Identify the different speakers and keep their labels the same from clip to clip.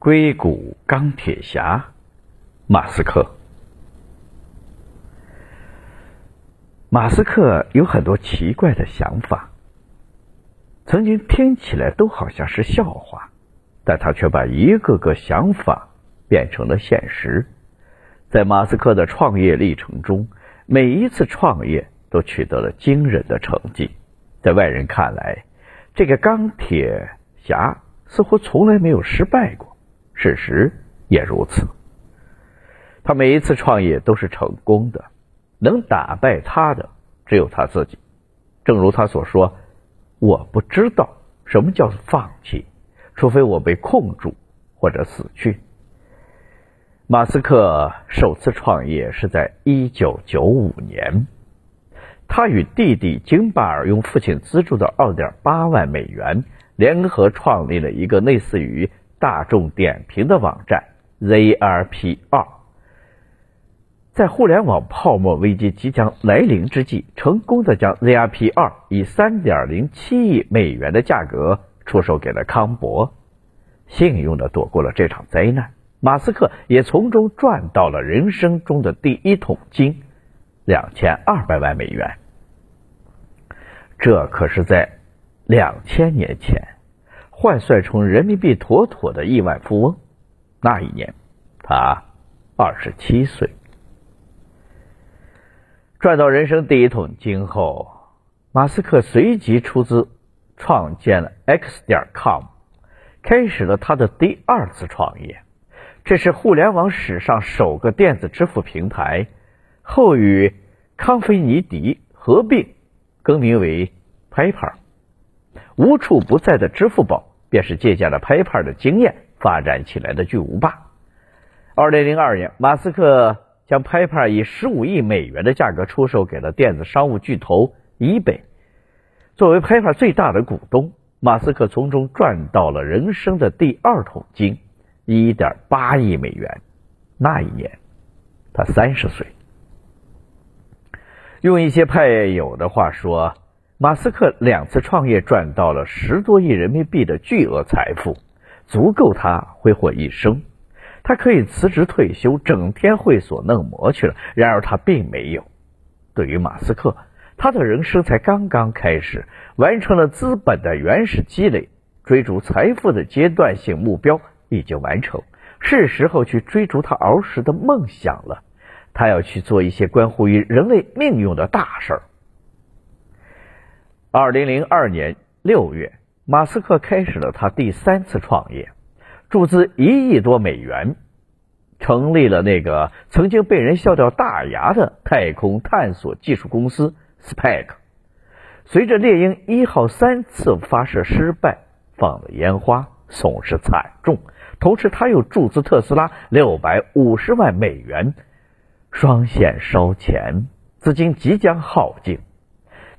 Speaker 1: 硅谷钢铁侠，马斯克。马斯克有很多奇怪的想法，曾经听起来都好像是笑话，但他却把一个个想法变成了现实。在马斯克的创业历程中，每一次创业都取得了惊人的成绩。在外人看来，这个钢铁侠似乎从来没有失败过。事实也如此，他每一次创业都是成功的，能打败他的只有他自己。正如他所说：“我不知道什么叫放弃，除非我被控住或者死去。”马斯克首次创业是在一九九五年，他与弟弟金巴尔用父亲资助的二点八万美元联合创立了一个类似于。大众点评的网站 ZRP 二，在互联网泡沫危机即将来临之际，成功的将 ZRP 二以三点零七亿美元的价格出售给了康博，幸运的躲过了这场灾难。马斯克也从中赚到了人生中的第一桶金，两千二百万美元。这可是在两千年前。换算成人民币，妥妥的亿万富翁。那一年，他二十七岁。赚到人生第一桶金后，马斯克随即出资创建了 X 点 com，开始了他的第二次创业。这是互联网史上首个电子支付平台，后与康菲尼迪合并，更名为 PayPal。无处不在的支付宝。便是借鉴了 PayPal 的经验发展起来的巨无霸。二零零二年，马斯克将 PayPal 以十五亿美元的价格出售给了电子商务巨头 eBay。作为 PayPal 最大的股东，马斯克从中赚到了人生的第二桶金，一点八亿美元。那一年，他三十岁。用一些派友的话说。马斯克两次创业赚到了十多亿人民币的巨额财富，足够他挥霍一生。他可以辞职退休，整天会所弄模去了。然而他并没有。对于马斯克，他的人生才刚刚开始，完成了资本的原始积累，追逐财富的阶段性目标已经完成，是时候去追逐他儿时的梦想了。他要去做一些关乎于人类命运的大事儿。二零零二年六月，马斯克开始了他第三次创业，注资一亿多美元，成立了那个曾经被人笑掉大牙的太空探索技术公司 SpaceX。随着猎鹰一号三次发射失败，放了烟花，损失惨重。同时，他又注资特斯拉六百五十万美元，双线烧钱，资金即将耗尽。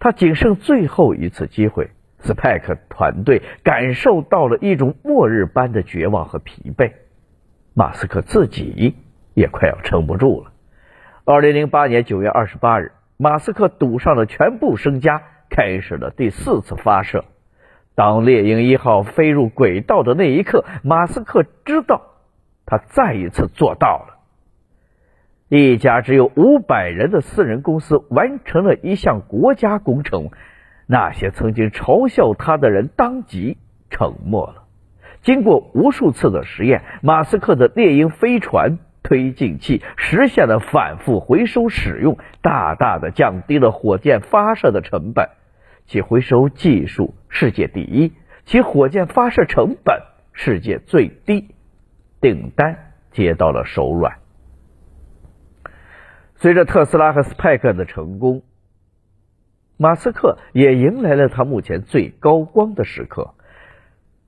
Speaker 1: 他仅剩最后一次机会，Spike 团队感受到了一种末日般的绝望和疲惫，马斯克自己也快要撑不住了。二零零八年九月二十八日，马斯克赌上了全部身家，开始了第四次发射。当猎鹰一号飞入轨道的那一刻，马斯克知道，他再一次做到了。一家只有五百人的私人公司完成了一项国家工程，那些曾经嘲笑他的人当即沉默了。经过无数次的实验，马斯克的猎鹰飞船推进器实现了反复回收使用，大大的降低了火箭发射的成本。其回收技术世界第一，其火箭发射成本世界最低，订单接到了手软。随着特斯拉和 SpaceX 的成功，马斯克也迎来了他目前最高光的时刻。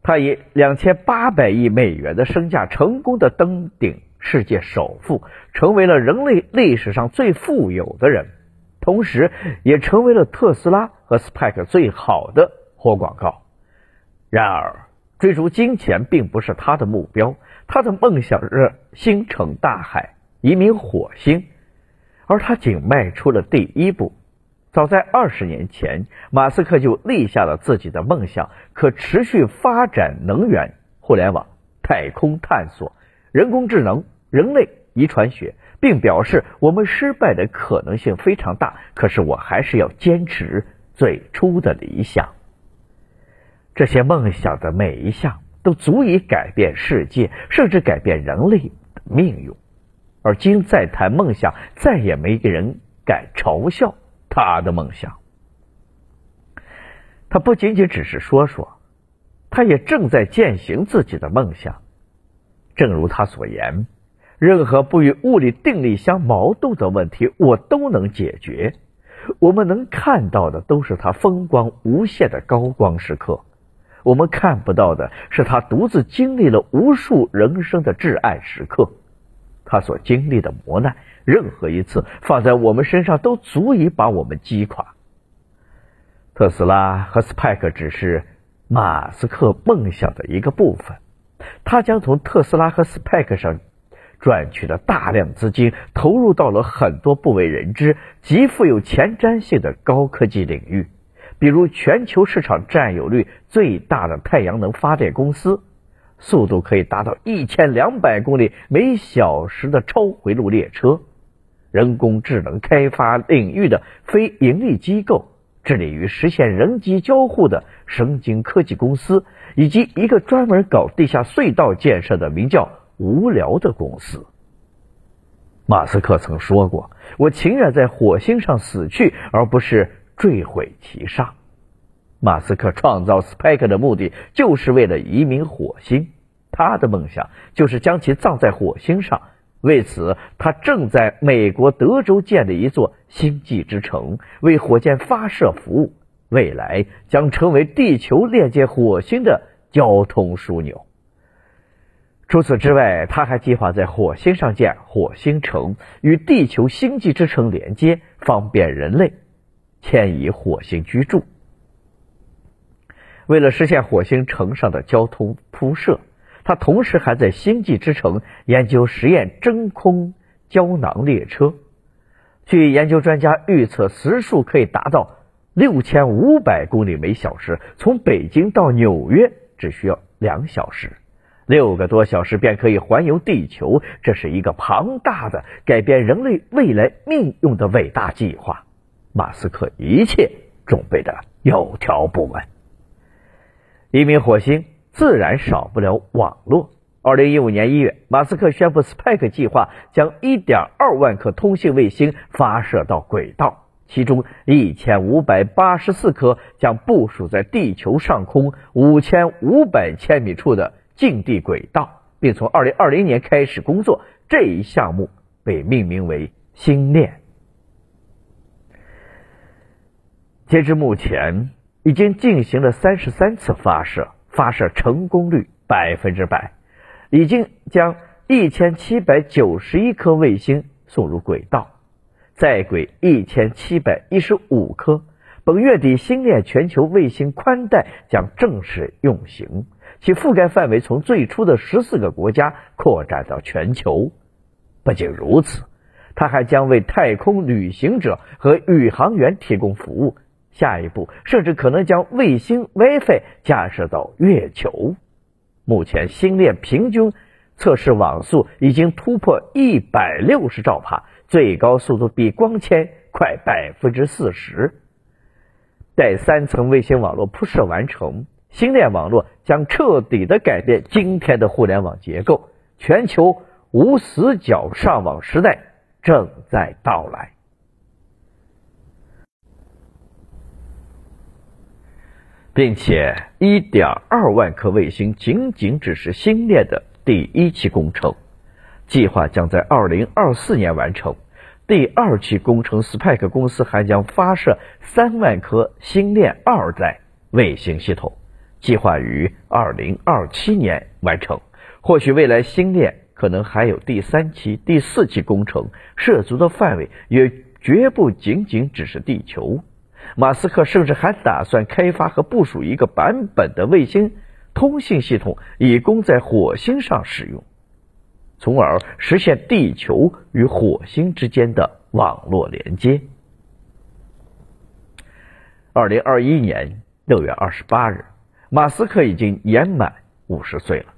Speaker 1: 他以两千八百亿美元的身价，成功的登顶世界首富，成为了人类历史上最富有的人，同时也成为了特斯拉和 SpaceX 最好的活广告。然而，追逐金钱并不是他的目标，他的梦想是星辰大海，移民火星。而他仅迈出了第一步。早在二十年前，马斯克就立下了自己的梦想：可持续发展能源、互联网、太空探索、人工智能、人类遗传学，并表示我们失败的可能性非常大。可是我还是要坚持最初的理想。这些梦想的每一项都足以改变世界，甚至改变人类的命运。而今再谈梦想，再也没人敢嘲笑他的梦想。他不仅仅只是说说，他也正在践行自己的梦想。正如他所言，任何不与物理定律相矛盾的问题，我都能解决。我们能看到的都是他风光无限的高光时刻，我们看不到的是他独自经历了无数人生的至暗时刻。他所经历的磨难，任何一次放在我们身上，都足以把我们击垮。特斯拉和斯派克只是马斯克梦想的一个部分，他将从特斯拉和斯派克上赚取的大量资金投入到了很多不为人知、极富有前瞻性的高科技领域，比如全球市场占有率最大的太阳能发电公司，速度可以达到一千两百公里每小时的超回路列车，人工智能开发领域的非盈利机构。致力于实现人机交互的神经科技公司，以及一个专门搞地下隧道建设的名叫“无聊”的公司。马斯克曾说过：“我情愿在火星上死去，而不是坠毁其上。”马斯克创造 Space 的目的就是为了移民火星，他的梦想就是将其葬在火星上。为此，他正在美国德州建立一座星际之城，为火箭发射服务。未来将成为地球链接火星的交通枢纽。除此之外，他还计划在火星上建火星城，与地球星际之城连接，方便人类迁移火星居住。为了实现火星城上的交通铺设。他同时还在星际之城研究实验真空胶囊列车。据研究专家预测，时速可以达到六千五百公里每小时，从北京到纽约只需要两小时，六个多小时便可以环游地球。这是一个庞大的、改变人类未来命运的伟大计划。马斯克一切准备的有条不紊。移民火星。自然少不了网络。二零一五年一月，马斯克宣布，Space 计划将一点二万颗通信卫星发射到轨道，其中一千五百八十四颗将部署在地球上空五千五百千米处的近地轨道，并从二零二零年开始工作。这一项目被命名为“星链”。截至目前，已经进行了三十三次发射。发射成功率百分之百，已经将一千七百九十一颗卫星送入轨道，在轨一千七百一十五颗。本月底，星链全球卫星宽带将正式运行，其覆盖范围从最初的十四个国家扩展到全球。不仅如此，它还将为太空旅行者和宇航员提供服务。下一步，甚至可能将卫星 WiFi 架设到月球。目前，星链平均测试网速已经突破一百六十兆帕，最高速度比光纤快百分之四十。待三层卫星网络铺设完成，星链网络将彻底的改变今天的互联网结构。全球无死角上网时代正在到来。并且，一点二万颗卫星仅仅只是星链的第一期工程，计划将在二零二四年完成。第二期工程，Space 公司还将发射三万颗星链二代卫星系统，计划于二零二七年完成。或许未来星链可能还有第三期、第四期工程，涉足的范围也绝不仅仅只是地球。马斯克甚至还打算开发和部署一个版本的卫星通信系统，以供在火星上使用，从而实现地球与火星之间的网络连接。二零二一年六月二十八日，马斯克已经年满五十岁了。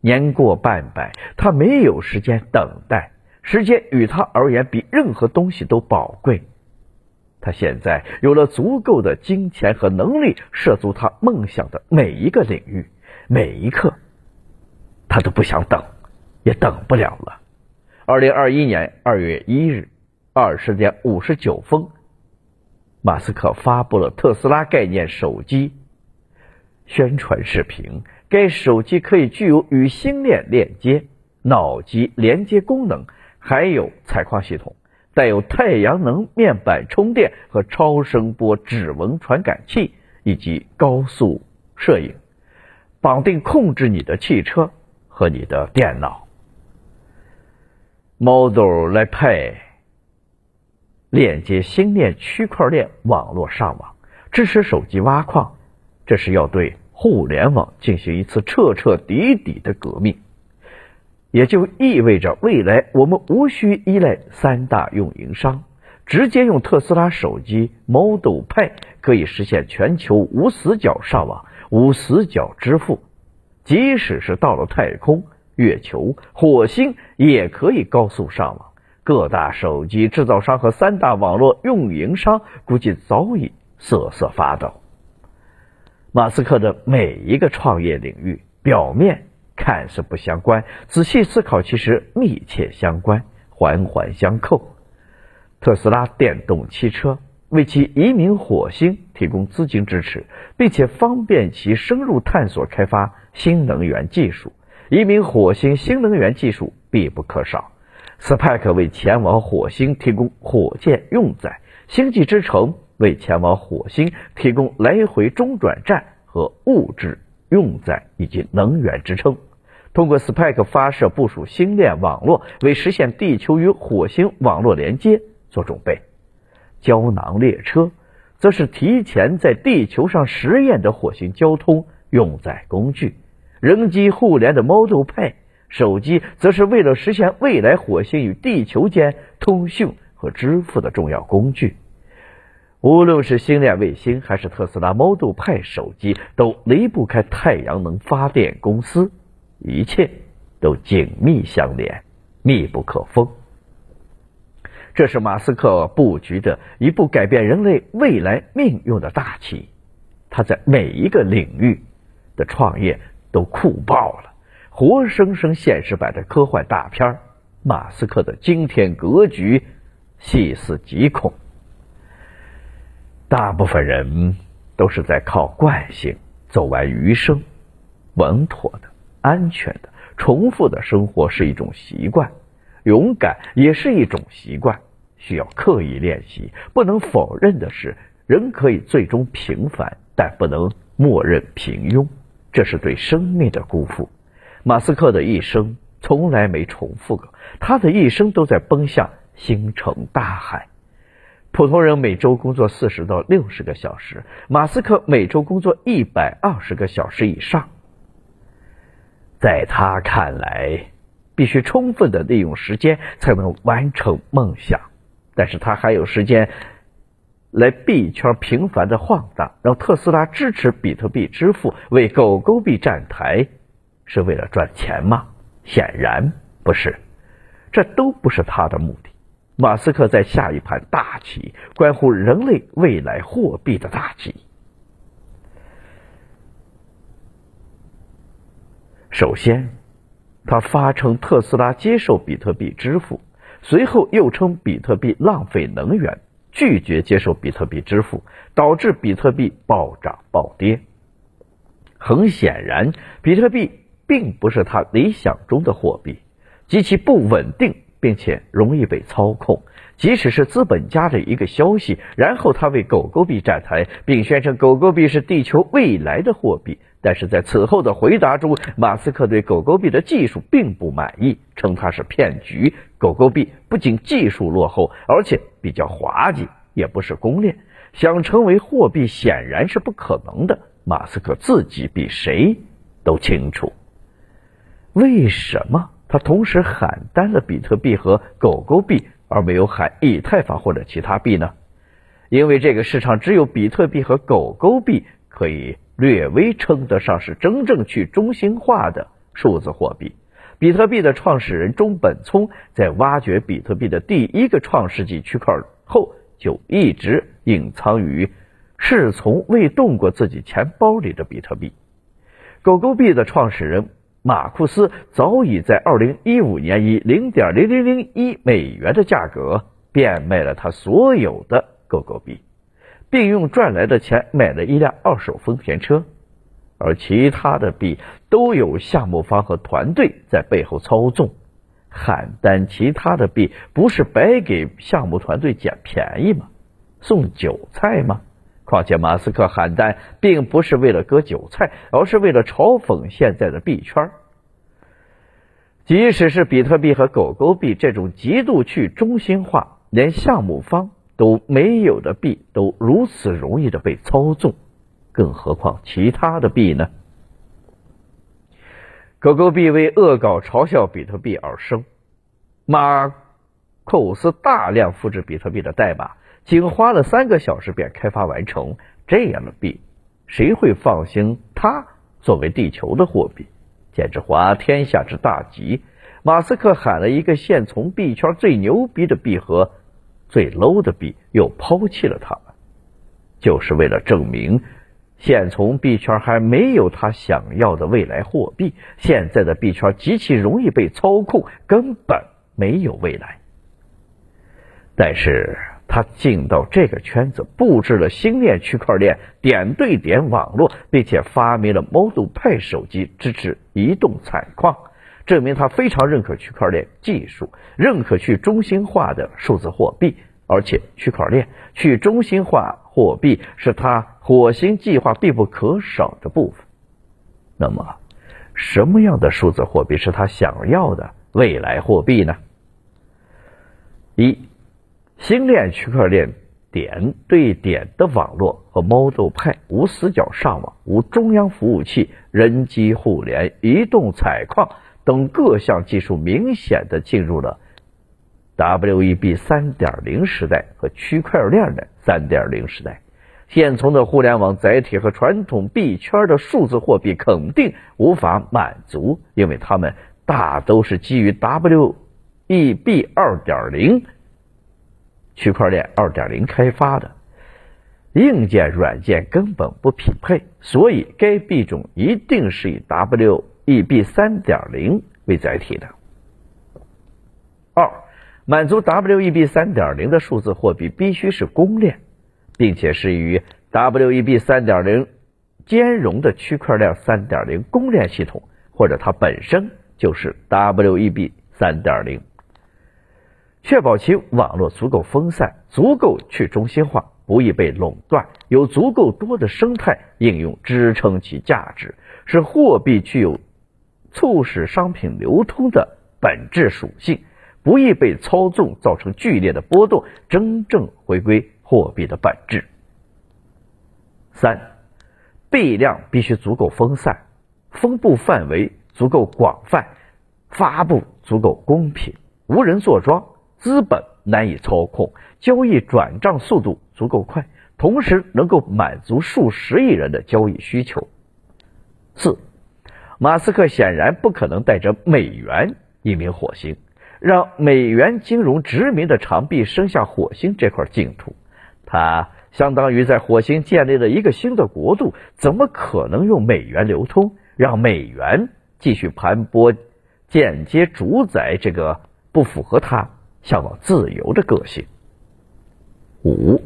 Speaker 1: 年过半百，他没有时间等待，时间与他而言比任何东西都宝贵。他现在有了足够的金钱和能力，涉足他梦想的每一个领域，每一刻，他都不想等，也等不了了。二零二一年二月一日二十点五十九分，马斯克发布了特斯拉概念手机宣传视频。该手机可以具有与星链链接、脑机连接功能，还有采矿系统。带有太阳能面板充电和超声波指纹传感器，以及高速摄影，绑定控制你的汽车和你的电脑。Model 来配链接星链区块链网络上网，支持手机挖矿，这是要对互联网进行一次彻彻底底的革命。也就意味着，未来我们无需依赖三大运营商，直接用特斯拉手机 Model 派可以实现全球无死角上网、无死角支付。即使是到了太空、月球、火星，也可以高速上网。各大手机制造商和三大网络运营商估计早已瑟瑟发抖。马斯克的每一个创业领域，表面。看似不相关，仔细思考，其实密切相关，环环相扣。特斯拉电动汽车为其移民火星提供资金支持，并且方便其深入探索开发新能源技术。移民火星新能源技术必不可少。Space 为前往火星提供火箭运载，星际之城为前往火星提供来回中转站和物质。用载以及能源支撑，通过 Space 发射部署星链网络，为实现地球与火星网络连接做准备。胶囊列车则是提前在地球上实验的火星交通用载工具。人机互联的 Model Pay 手机，则是为了实现未来火星与地球间通讯和支付的重要工具。无论是星链卫星还是特斯拉 Model 派手机，都离不开太阳能发电公司，一切都紧密相连，密不可分。这是马斯克布局的一部改变人类未来命运的大棋。他在每一个领域的创业都酷爆了，活生生现实版的科幻大片马斯克的惊天格局，细思极恐。大部分人都是在靠惯性走完余生，稳妥的、安全的、重复的生活是一种习惯，勇敢也是一种习惯，需要刻意练习。不能否认的是，人可以最终平凡，但不能默认平庸，这是对生命的辜负。马斯克的一生从来没重复过，他的一生都在奔向星辰大海。普通人每周工作四十到六十个小时，马斯克每周工作一百二十个小时以上。在他看来，必须充分的利用时间才能完成梦想。但是他还有时间来币圈频繁的晃荡，让特斯拉支持比特币支付，为狗狗币站台，是为了赚钱吗？显然不是，这都不是他的目的。马斯克在下一盘大棋，关乎人类未来货币的大棋。首先，他发称特斯拉接受比特币支付，随后又称比特币浪费能源，拒绝接受比特币支付，导致比特币暴涨暴跌。很显然，比特币并不是他理想中的货币，极其不稳定。并且容易被操控，即使是资本家的一个消息，然后他为狗狗币站台，并宣称狗狗币是地球未来的货币。但是在此后的回答中，马斯克对狗狗币的技术并不满意，称它是骗局。狗狗币不仅技术落后，而且比较滑稽，也不是公链，想成为货币显然是不可能的。马斯克自己比谁都清楚，为什么？他同时喊单了比特币和狗狗币，而没有喊以太坊或者其他币呢？因为这个市场只有比特币和狗狗币可以略微称得上是真正去中心化的数字货币。比特币的创始人中本聪在挖掘比特币的第一个创世纪区块后，就一直隐藏于是从未动过自己钱包里的比特币。狗狗币的创始人马库斯早已在二零一五年以零点零零零一美元的价格变卖了他所有的狗狗币，并用赚来的钱买了一辆二手丰田车。而其他的币都有项目方和团队在背后操纵，邯郸其他的币不是白给项目团队捡便宜吗？送韭菜吗？况且马斯克喊单并不是为了割韭菜，而是为了嘲讽现在的币圈。即使是比特币和狗狗币这种极度去中心化、连项目方都没有的币，都如此容易的被操纵。更何况其他的币呢？狗狗币为恶搞嘲笑比特币而生，马库斯大量复制比特币的代码，仅花了三个小时便开发完成。这样的币，谁会放心它作为地球的货币？简直滑天下之大稽！马斯克喊了一个现从币圈最牛逼的币和最 low 的币，又抛弃了他们，就是为了证明。现从币圈还没有他想要的未来货币，现在的币圈极其容易被操控，根本没有未来。但是他进到这个圈子，布置了星链区块链点对点网络，并且发明了 Model 派手机支持移动采矿，证明他非常认可区块链技术，认可去中心化的数字货币。而且，区块链去中心化货币是他火星计划必不可少的部分。那么，什么样的数字货币是他想要的未来货币呢？一，星链区块链点对点的网络和 Model 派无死角上网、无中央服务器、人机互联、移动采矿等各项技术明显的进入了。Web 三点零时代和区块链的三点零时代，现存的互联网载体和传统币圈的数字货币肯定无法满足，因为它们大都是基于 Web 二点零区块链二点零开发的，硬件软件根本不匹配，所以该币种一定是以 Web 三点零为载体的。二。满足 Web 三点零的数字货币必须是公链，并且是与 Web 三点零兼容的区块链三点零公链系统，或者它本身就是 Web 三点零，确保其网络足够分散、足够去中心化、不易被垄断，有足够多的生态应用支撑其价值，使货币具有促使商品流通的本质属性。不易被操纵，造成剧烈的波动，真正回归货币的本质。三，币量必须足够分散，分布范围足够广泛，发布足够公平，无人坐庄，资本难以操控，交易转账速度足够快，同时能够满足数十亿人的交易需求。四，马斯克显然不可能带着美元移民火星。让美元金融殖民的长臂伸向火星这块净土，它相当于在火星建立了一个新的国度，怎么可能用美元流通？让美元继续盘剥、间接主宰这个不符合他向往自由的个性。五，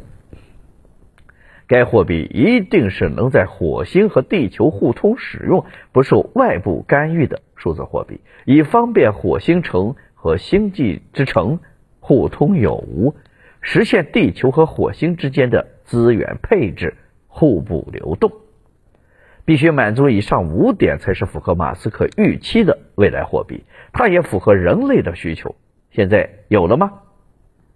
Speaker 1: 该货币一定是能在火星和地球互通使用、不受外部干预的数字货币，以方便火星城。和星际之城互通有无，实现地球和火星之间的资源配置互补流动。必须满足以上五点，才是符合马斯克预期的未来货币。它也符合人类的需求。现在有了吗？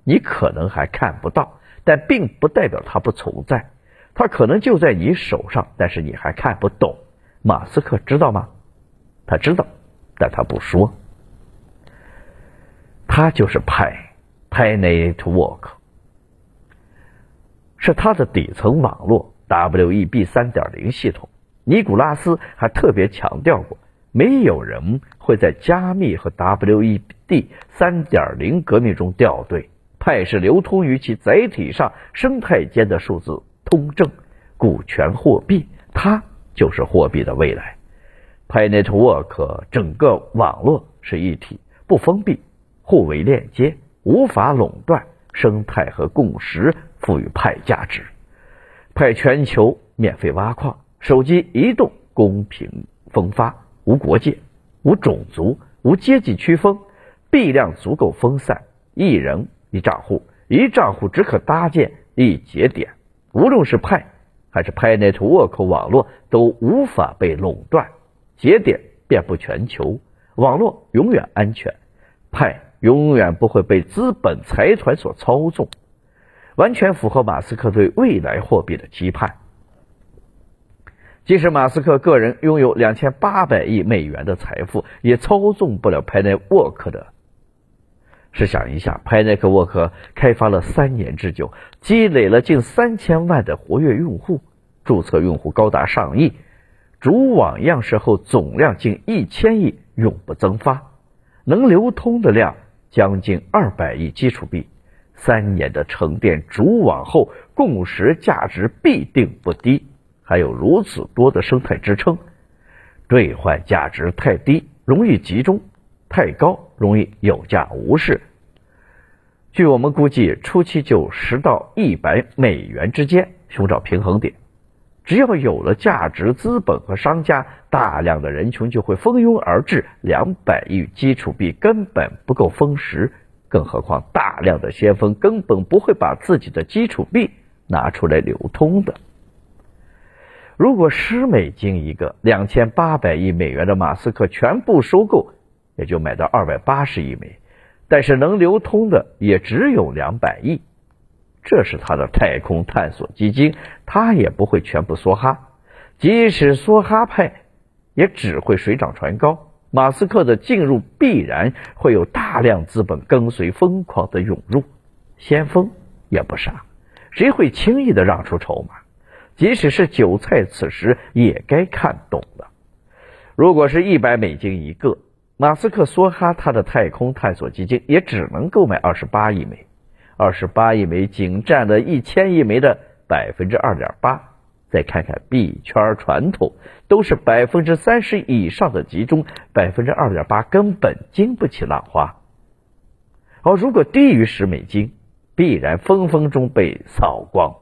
Speaker 1: 你可能还看不到，但并不代表它不存在。它可能就在你手上，但是你还看不懂。马斯克知道吗？他知道，但他不说。它就是派派 Network，是它的底层网络 Web 三点零系统。尼古拉斯还特别强调过，没有人会在加密和 WED 三点零革命中掉队。派是流通于其载体上生态间的数字通证股权货币，它就是货币的未来。Pi Network 整个网络是一体，不封闭，互为链接，无法垄断。生态和共识赋予派价值。派全球免费挖矿，手机移动公平分发，无国界，无种族，无阶级区分，币量足够分散，一人。一账户，一账户只可搭建一节点。无论是派还是派 Network 网络，都无法被垄断。节点遍布全球，网络永远安全。派永远不会被资本财团所操纵，完全符合马斯克对未来货币的期盼。即使马斯克个人拥有两千八百亿美元的财富，也操纵不了派 Network 的。试想一下 p a n e c w o r k 开发了三年之久，积累了近三千万的活跃用户，注册用户高达上亿，主网样式后总量近一千亿，永不增发，能流通的量将近二百亿基础币。三年的沉淀主网后，共识价值必定不低。还有如此多的生态支撑，兑换价值太低，容易集中。太高容易有价无市。据我们估计，初期就十到一百美元之间寻找平衡点。只要有了价值资本和商家，大量的人群就会蜂拥而至。两百亿基础币根本不够分食，更何况大量的先锋根本不会把自己的基础币拿出来流通的。如果十美金一个，两千八百亿美元的马斯克全部收购。也就买到二百八十亿枚，但是能流通的也只有两百亿，这是他的太空探索基金，他也不会全部梭哈，即使梭哈派，也只会水涨船高。马斯克的进入必然会有大量资本跟随疯狂的涌入，先锋也不傻，谁会轻易的让出筹码？即使是韭菜，此时也该看懂了。如果是一百美金一个。马斯克梭哈他的太空探索基金也只能购买二十八亿枚，二十八亿枚仅占了一千亿枚的百分之二点八。再看看币圈传统，都是百分之三十以上的集中，百分之二点八根本经不起浪花。而如果低于十美金，必然分分钟被扫光。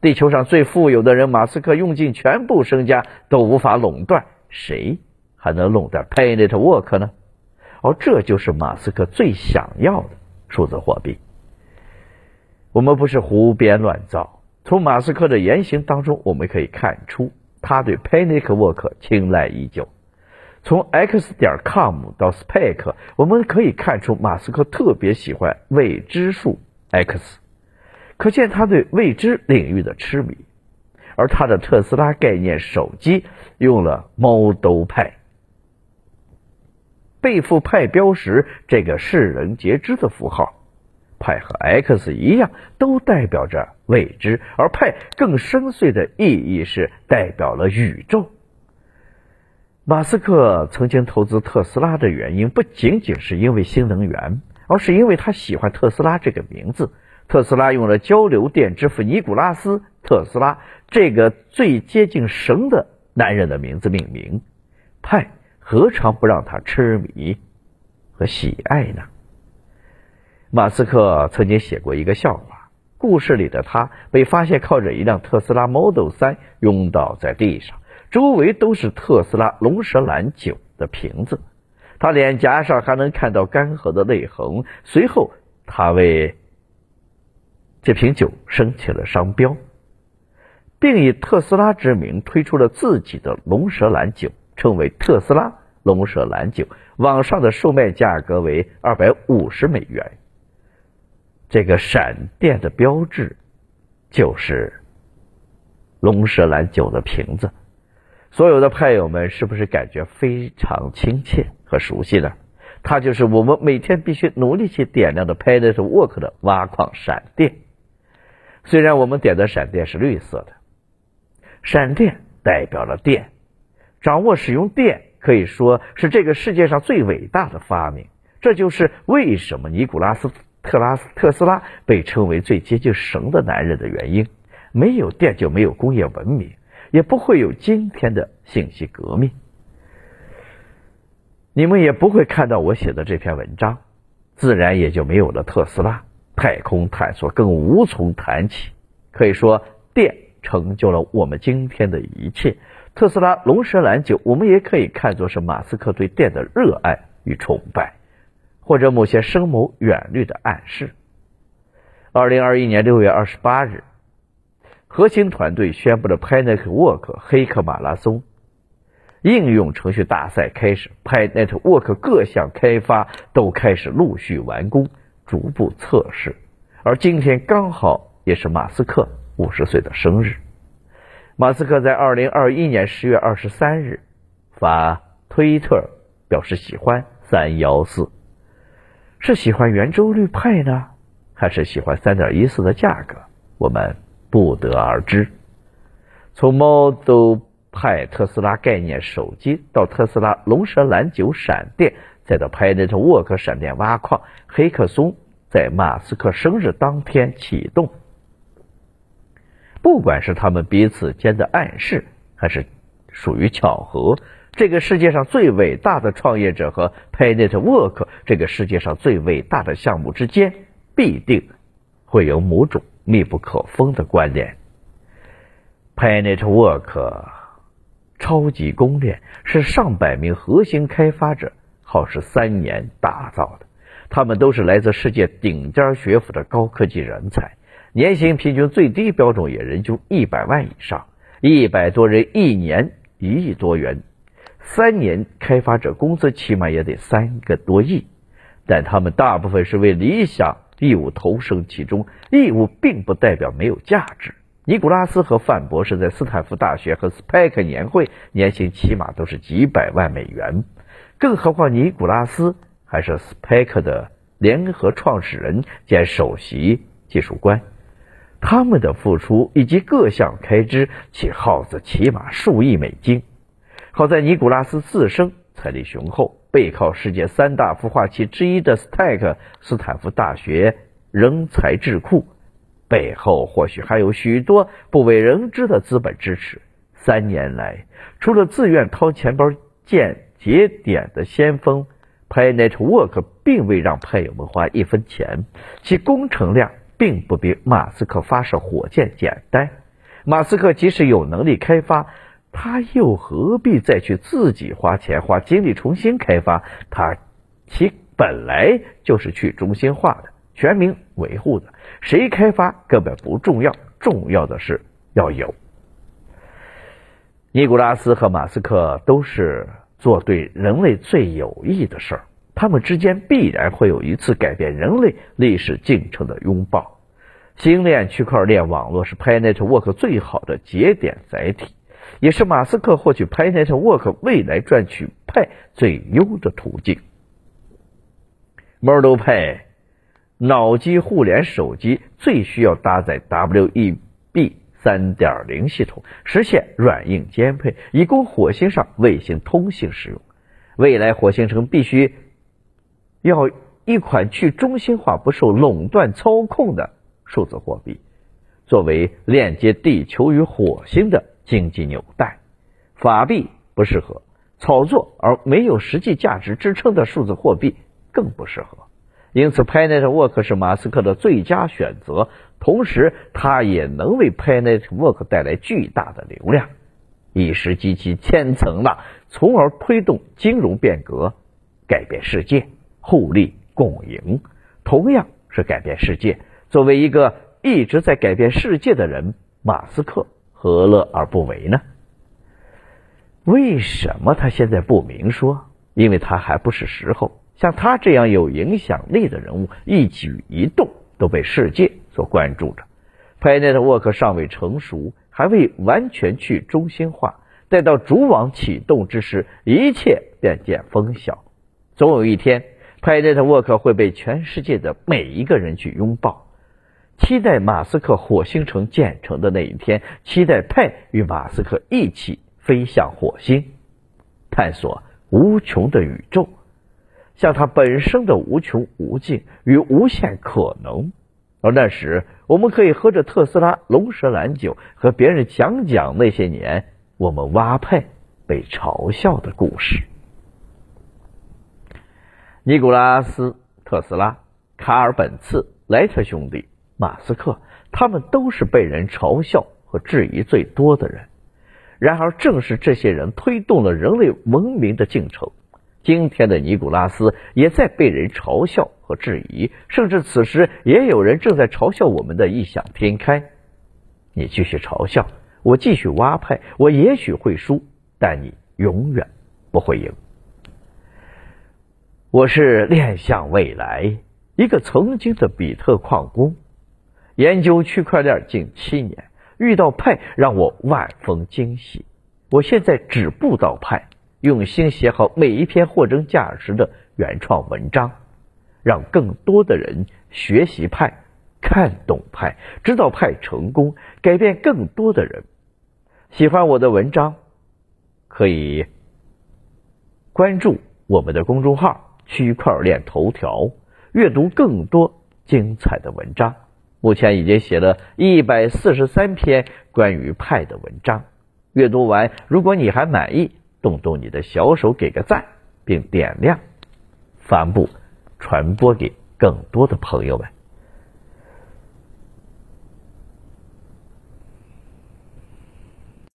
Speaker 1: 地球上最富有的人，马斯克用尽全部身家都无法垄断，谁？还能弄点 Pay Network 呢？而这就是马斯克最想要的数字货币。我们不是胡编乱造，从马斯克的言行当中，我们可以看出他对 Pay Network 青睐已久。从 X 点 com 到 Spec，我们可以看出马斯克特别喜欢未知数 X，可见他对未知领域的痴迷。而他的特斯拉概念手机用了 Model 派。背负派标识这个世人皆知的符号，派和 X 一样，都代表着未知，而派更深邃的意义是代表了宇宙。马斯克曾经投资特斯拉的原因，不仅仅是因为新能源，而是因为他喜欢特斯拉这个名字。特斯拉用了交流电之父尼古拉斯·特斯拉这个最接近神的男人的名字命名，派。何尝不让他痴迷和喜爱呢？马斯克曾经写过一个笑话，故事里的他被发现靠着一辆特斯拉 Model 三晕倒在地上，周围都是特斯拉龙舌兰酒的瓶子，他脸颊上还能看到干涸的泪痕。随后，他为这瓶酒申请了商标，并以特斯拉之名推出了自己的龙舌兰酒。称为特斯拉龙舌兰酒，网上的售卖价格为二百五十美元。这个闪电的标志就是龙舌兰酒的瓶子。所有的派友们是不是感觉非常亲切和熟悉呢？它就是我们每天必须努力去点亮的 Pilot Work 的挖矿闪电。虽然我们点的闪电是绿色的，闪电代表了电。掌握使用电可以说是这个世界上最伟大的发明。这就是为什么尼古拉斯特拉斯特斯拉被称为最接近神的男人的原因。没有电就没有工业文明，也不会有今天的信息革命。你们也不会看到我写的这篇文章，自然也就没有了特斯拉。太空探索更无从谈起。可以说，电成就了我们今天的一切。特斯拉龙舌兰酒，我们也可以看作是马斯克对电的热爱与崇拜，或者某些深谋远虑的暗示。二零二一年六月二十八日，核心团队宣布了 PyNetwork 黑客马拉松应用程序大赛开始，PyNetwork 各项开发都开始陆续完工。逐步测试，而今天刚好也是马斯克五十岁的生日。马斯克在二零二一年十月二十三日发推特表示喜欢三幺四，是喜欢圆周率派呢，还是喜欢三点一四的价格？我们不得而知。从 Model 派特斯拉概念手机到特斯拉龙舌兰酒闪电。再到 PyNetwork 闪电挖矿，黑客松在马斯克生日当天启动。不管是他们彼此间的暗示，还是属于巧合，这个世界上最伟大的创业者和 PyNetwork 这个世界上最伟大的项目之间，必定会有某种密不可分的关联。PyNetwork 超级公链是上百名核心开发者。耗时三年打造的，他们都是来自世界顶尖学府的高科技人才，年薪平均最低标准也人均一百万以上，一百多人一年一亿多元，三年开发者工资起码也得三个多亿，但他们大部分是为理想义务投身其中，义务并不代表没有价值。尼古拉斯和范博士在斯坦福大学和 SPAC 年会年薪起码都是几百万美元。更何况，尼古拉斯还是 Spec 的联合创始人兼首席技术官，他们的付出以及各项开支，其耗资起码数亿美金。好在尼古拉斯自身财力雄厚，背靠世界三大孵化器之一的 Stack 斯坦福大学人才智库，背后或许还有许多不为人知的资本支持。三年来，除了自愿掏钱包建。节点的先锋，PyNetwork 并未让派友们花一分钱，其工程量并不比马斯克发射火箭简单。马斯克即使有能力开发，他又何必再去自己花钱花精力重新开发？他其本来就是去中心化的、全民维护的，谁开发根本不重要，重要的是要有。尼古拉斯和马斯克都是。做对人类最有益的事儿，他们之间必然会有一次改变人类历史进程的拥抱。星链区块链网络是 PyNetwork 最好的节点载体，也是马斯克获取 PyNetwork 未来赚取派最优的途径。Model Pay 脑机互联手机最需要搭载 WEB。三点零系统实现软硬兼配，以供火星上卫星通信使用。未来火星城必须要一款去中心化、不受垄断操控的数字货币，作为链接地球与火星的经济纽带。法币不适合炒作，而没有实际价值支撑的数字货币更不适合。因此，PyNetwork 是马斯克的最佳选择。同时，它也能为 PyNetwork 带来巨大的流量，一石激起千层浪，从而推动金融变革，改变世界，互利共赢。同样是改变世界。作为一个一直在改变世界的人，马斯克何乐而不为呢？为什么他现在不明说？因为他还不是时候。像他这样有影响力的人物，一举一动都被世界。所关注着，PyNetwork 尚未成熟，还未完全去中心化。待到主网启动之时，一切便见分晓。总有一天，PyNetwork 会被全世界的每一个人去拥抱。期待马斯克火星城建成的那一天，期待派与马斯克一起飞向火星，探索无穷的宇宙，像它本身的无穷无尽与无限可能。而那时，我们可以喝着特斯拉龙舌兰酒，和别人讲讲那些年我们挖派被嘲笑的故事。尼古拉斯·特斯拉、卡尔·本茨、莱特兄弟、马斯克，他们都是被人嘲笑和质疑最多的人。然而，正是这些人推动了人类文明的进程。今天的尼古拉斯也在被人嘲笑和质疑，甚至此时也有人正在嘲笑我们的异想天开。你继续嘲笑，我继续挖派，我也许会输，但你永远不会赢。我是恋向未来，一个曾经的比特矿工，研究区块链近七年，遇到派让我万分惊喜。我现在止步到派。用心写好每一篇货真价实的原创文章，让更多的人学习派、看懂派、知道派成功，改变更多的人。喜欢我的文章，可以关注我们的公众号“区块链头条”，阅读更多精彩的文章。目前已经写了一百四十三篇关于派的文章，阅读完，如果你还满意。动动你的小手，给个赞，并点亮，发布、传播给更多的朋友们。